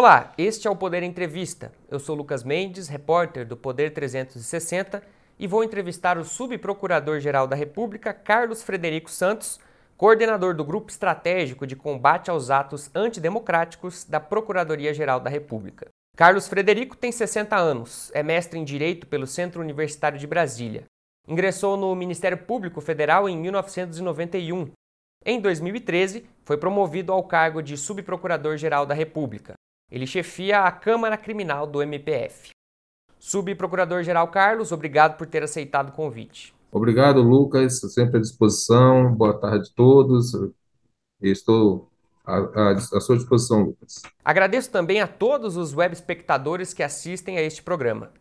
Olá, este é o Poder Entrevista. Eu sou Lucas Mendes, repórter do Poder 360 e vou entrevistar o subprocurador-geral da República, Carlos Frederico Santos, coordenador do Grupo Estratégico de Combate aos Atos Antidemocráticos da Procuradoria-Geral da República. Carlos Frederico tem 60 anos, é mestre em Direito pelo Centro Universitário de Brasília. Ingressou no Ministério Público Federal em 1991. Em 2013, foi promovido ao cargo de Subprocurador-Geral da República. Ele chefia a Câmara Criminal do MPF. Subprocurador-Geral Carlos, obrigado por ter aceitado o convite. Obrigado, Lucas, sempre à disposição. Boa tarde a todos. Estou à, à, sua disposição, Lucas. Agradeço também a todos os web espectadores que assistem a este programa.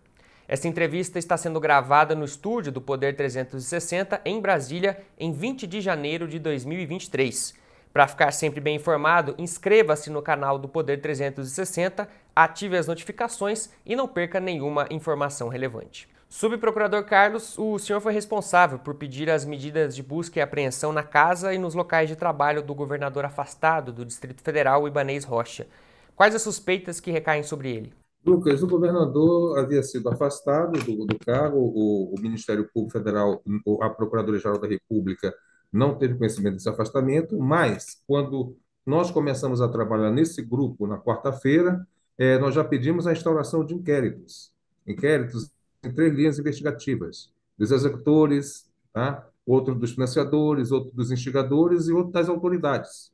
Esta entrevista está sendo gravada no estúdio do Poder 360 em Brasília em 20 de janeiro de 2023. Para ficar sempre bem informado, inscreva-se no canal do Poder 360, ative as notificações e não perca nenhuma informação relevante. Subprocurador Carlos, o senhor foi responsável por pedir as medidas de busca e apreensão na casa e nos locais de trabalho do governador afastado do Distrito Federal, Ibanês Rocha. Quais as suspeitas que recaem sobre ele? Lucas, o governador havia sido afastado do, do cargo, o, o Ministério Público Federal, a Procuradoria-Geral da República não teve conhecimento desse afastamento, mas quando nós começamos a trabalhar nesse grupo na quarta-feira, eh, nós já pedimos a instauração de inquéritos, inquéritos em três linhas investigativas, dos executores, tá? outro dos financiadores, outro dos instigadores e outro das autoridades.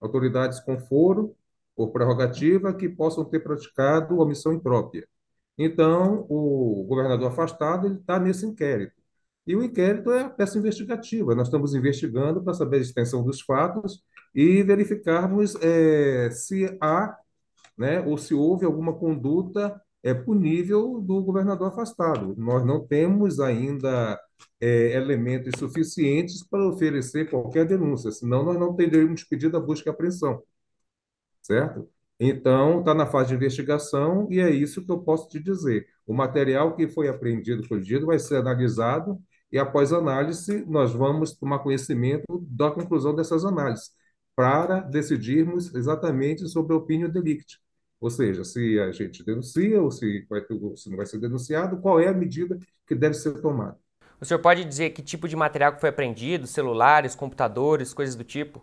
Autoridades com foro ou prerrogativa que possam ter praticado omissão imprópria. Então, o governador afastado está nesse inquérito. E o inquérito é a peça investigativa. Nós estamos investigando para saber a extensão dos fatos e verificarmos é, se há, né, ou se houve alguma conduta é, punível do governador afastado. Nós não temos ainda é, elementos suficientes para oferecer qualquer denúncia, senão nós não teríamos pedido a busca e apreensão. Certo? Então, está na fase de investigação e é isso que eu posso te dizer. O material que foi apreendido, colhido, vai ser analisado e após análise, nós vamos tomar conhecimento da conclusão dessas análises, para decidirmos exatamente sobre a opinião delicti. Ou seja, se a gente denuncia ou se, vai, se não vai ser denunciado, qual é a medida que deve ser tomada. O senhor pode dizer que tipo de material que foi apreendido? Celulares, computadores, coisas do tipo?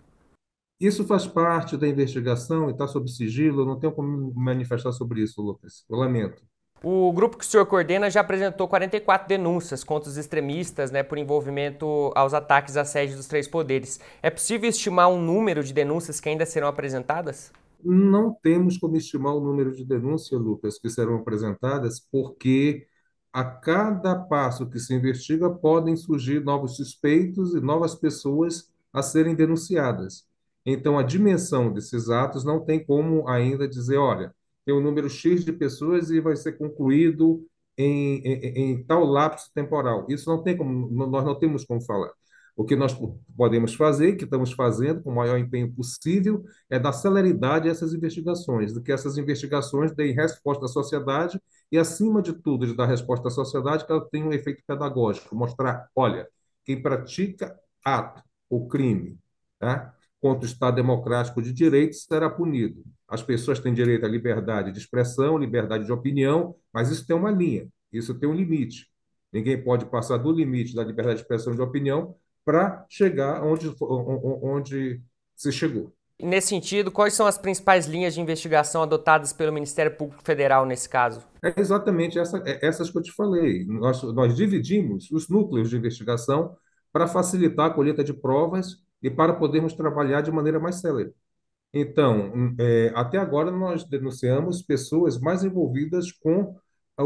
Isso faz parte da investigação e está sob sigilo. Eu não tenho como manifestar sobre isso, Lucas. Eu lamento. O grupo que o senhor coordena já apresentou 44 denúncias contra os extremistas né, por envolvimento aos ataques à sede dos três poderes. É possível estimar um número de denúncias que ainda serão apresentadas? Não temos como estimar o número de denúncias, Lucas, que serão apresentadas, porque a cada passo que se investiga podem surgir novos suspeitos e novas pessoas a serem denunciadas. Então, a dimensão desses atos não tem como ainda dizer, olha, tem um número X de pessoas e vai ser concluído em, em, em, tal lapso temporal. Isso não tem como, nós não temos como falar. O que nós podemos fazer, que estamos fazendo com o maior empenho possível, é dar celeridade a essas investigações, de que essas investigações deem resposta à sociedade e, acima de tudo, de dar resposta à sociedade, que ela tenha um efeito pedagógico, mostrar, olha, quem pratica ato ou crime, tá? contra o Estado democrático de direito será punido. As pessoas têm direito à liberdade de expressão, liberdade de opinião, mas isso tem uma linha, isso tem um limite. Ninguém pode passar do limite da liberdade de expressão e de opinião para chegar onde, onde se chegou. Nesse sentido, quais são as principais linhas de investigação adotadas pelo Ministério Público Federal nesse caso? É exatamente essa, é essas que eu te falei. Nós, nós dividimos os núcleos de investigação para facilitar a colheita de provas e para podermos trabalhar de maneira mais célere. Então, é, até agora nós denunciamos pessoas mais envolvidas com a,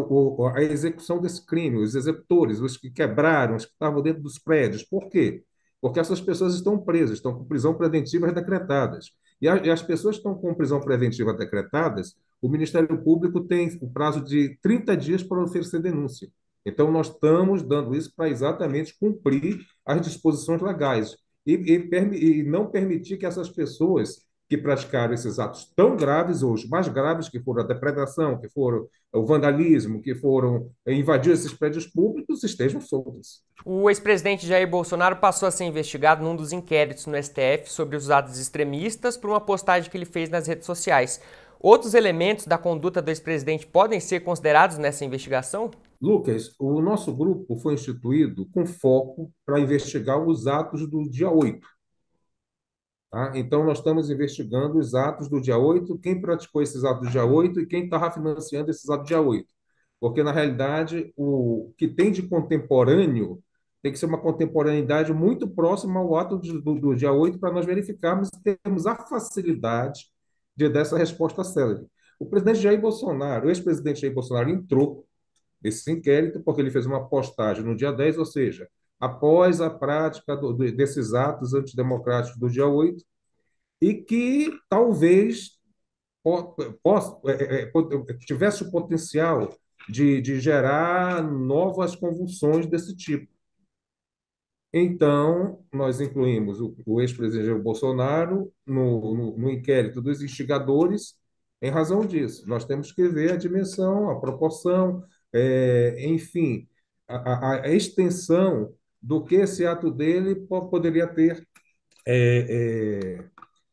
a, execução desse crime, os executores, os que quebraram, os que estavam dentro dos prédios. Por quê? Porque essas pessoas estão presas, estão com prisão preventiva decretadas. E, a, e as pessoas que estão com prisão preventiva decretadas, o Ministério Público tem o prazo de 30 dias para oferecer denúncia. Então, nós estamos dando isso para exatamente cumprir as disposições legais e, e, e não permitir que essas pessoas que praticaram esses atos tão graves, ou os mais graves, que foram a depredação, que foram o vandalismo, que foram invadir esses prédios públicos, estejam soltos. O ex-presidente Jair Bolsonaro passou a ser investigado num dos inquéritos no STF sobre os atos extremistas por uma postagem que ele fez nas redes sociais. Outros elementos da conduta do ex-presidente podem ser considerados nessa investigação? Lucas, o nosso grupo foi instituído com foco para investigar os atos do dia 8. Tá? Então, nós estamos investigando os atos do dia 8, quem praticou esses atos do dia 8 e quem estava financiando esses atos do dia 8. Porque, na realidade, o que tem de contemporâneo tem que ser uma contemporaneidade muito próxima ao ato do, do, dia 8 para nós verificarmos se temos a facilidade de dar essa resposta célere. O presidente Jair Bolsonaro, o ex-presidente Jair Bolsonaro entrou nesse inquérito porque ele fez uma postagem no dia 10, ou seja, após a prática do, desses atos antidemocráticos do dia 8, e que talvez é, é, é, tivesse o potencial de, de gerar novas convulsões desse tipo. Então, nós incluímos o, o ex-presidente Bolsonaro no, no, no, inquérito dos instigadores em razão disso. Nós temos que ver a dimensão, a proporção, é, enfim, a, a, extensão do que esse ato dele poderia ter é,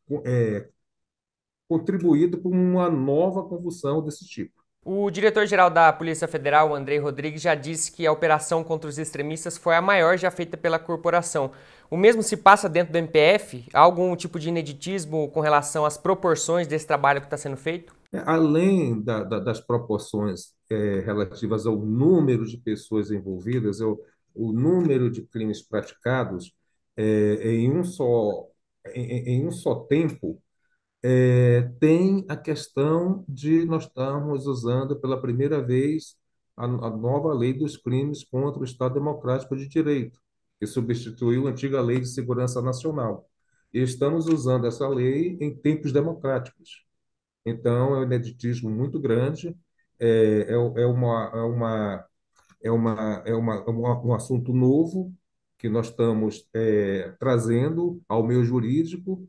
é, é contribuído para uma nova convulsão desse tipo. O diretor-geral da Polícia Federal, Andrei Rodrigues, já disse que a operação contra os extremistas foi a maior já feita pela corporação. O mesmo se passa dentro do MPF? Há algum tipo de ineditismo com relação às proporções desse trabalho que está sendo feito? É, além da, da, das proporções é, relativas ao número de pessoas envolvidas, o, o número de crimes praticados é, em, um só, em, em um só tempo, é, tem a questão de nós estarmos usando pela primeira vez a, a, nova lei dos crimes contra o Estado Democrático de Direito, que substituiu a antiga Lei de Segurança Nacional. E estamos usando essa lei em tempos democráticos. Então, é um ineditismo muito grande, é, é, é, uma, é, uma, é, uma, é uma, é um assunto novo que nós estamos é, trazendo ao meio jurídico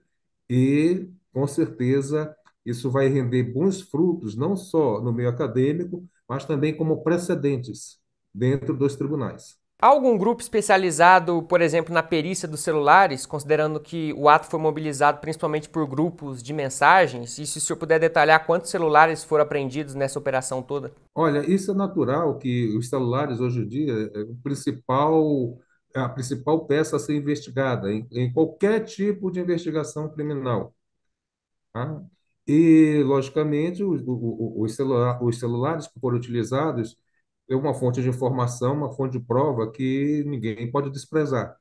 e com certeza isso vai render bons frutos, não só no meio acadêmico, mas também como precedentes dentro dos tribunais. Há algum grupo especializado, por exemplo, na perícia dos celulares, considerando que o ato foi mobilizado principalmente por grupos de mensagens? E se o senhor puder detalhar quantos celulares foram apreendidos nessa operação toda? Olha, isso é natural que os celulares hoje em dia é o principal a principal peça a ser investigada em, em qualquer tipo de investigação criminal. Tá? E, logicamente, os, os, os celulares que foram utilizados uma fonte de informação, uma fonte de prova que ninguém pode desprezar.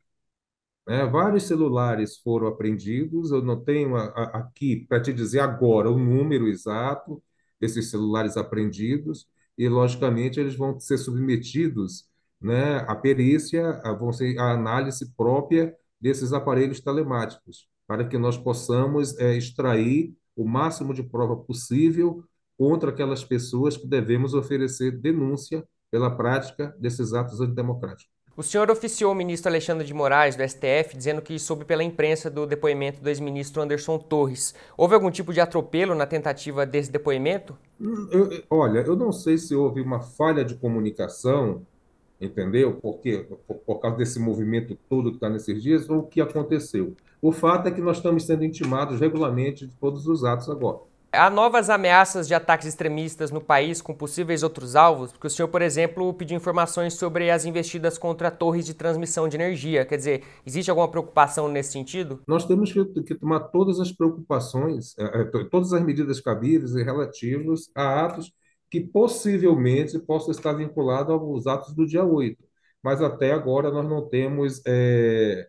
Né? Vários celulares foram apreendidos, eu não tenho a, a, aqui para te dizer agora o número exato desses celulares apreendidos, e, logicamente, eles vão ser submetidos né, à perícia, a, vão ser a análise própria desses aparelhos telemáticos para que nós possamos é, extrair o máximo de prova possível contra aquelas pessoas que devemos oferecer denúncia pela prática desses atos antidemocráticos. O senhor oficiou o ministro Alexandre de Moraes, do STF, dizendo que soube pela imprensa do depoimento do ex-ministro Anderson Torres. Houve algum tipo de atropelo na tentativa desse depoimento? Hum, eu, olha, eu não sei se houve uma falha de comunicação, entendeu? Porque, por, por causa desse movimento todo que está nesses dias, ou o que aconteceu. O fato é que nós estamos sendo intimados regularmente de todos os atos agora. Há novas ameaças de ataques extremistas no país com possíveis outros alvos? Porque o senhor, por exemplo, pediu informações sobre as investidas contra torres de transmissão de energia. Quer dizer, existe alguma preocupação nesse sentido? Nós temos que, que tomar todas as preocupações, é, é, todas as medidas cabíveis e relativas a atos que possivelmente possam estar vinculados aos atos do dia 8. Mas até agora nós não temos é,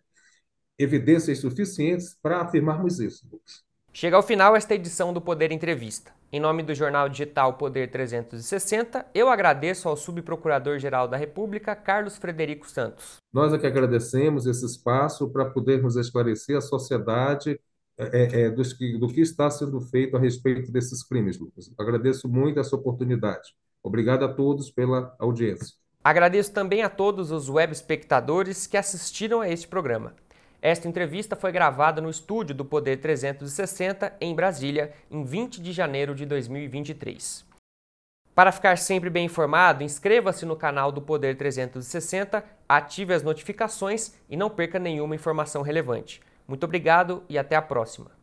evidências suficientes para afirmarmos isso, Lucas. Chega ao final esta edição do Poder Entrevista. Em nome do jornal digital Poder 360, eu agradeço ao subprocurador-geral da República, Carlos Frederico Santos. Nós é que agradecemos esse espaço para podermos esclarecer a sociedade é, é, dos que, do que está sendo feito a respeito desses crimes, Lucas. Agradeço muito essa oportunidade. Obrigado a todos pela audiência. Agradeço também a todos os web espectadores que assistiram a este programa. Esta entrevista foi gravada no estúdio do Poder 360, em Brasília, em 20 de janeiro de 2023. Para ficar sempre bem informado, inscreva-se no canal do Poder 360, ative as notificações e não perca nenhuma informação relevante. Muito obrigado e até a próxima.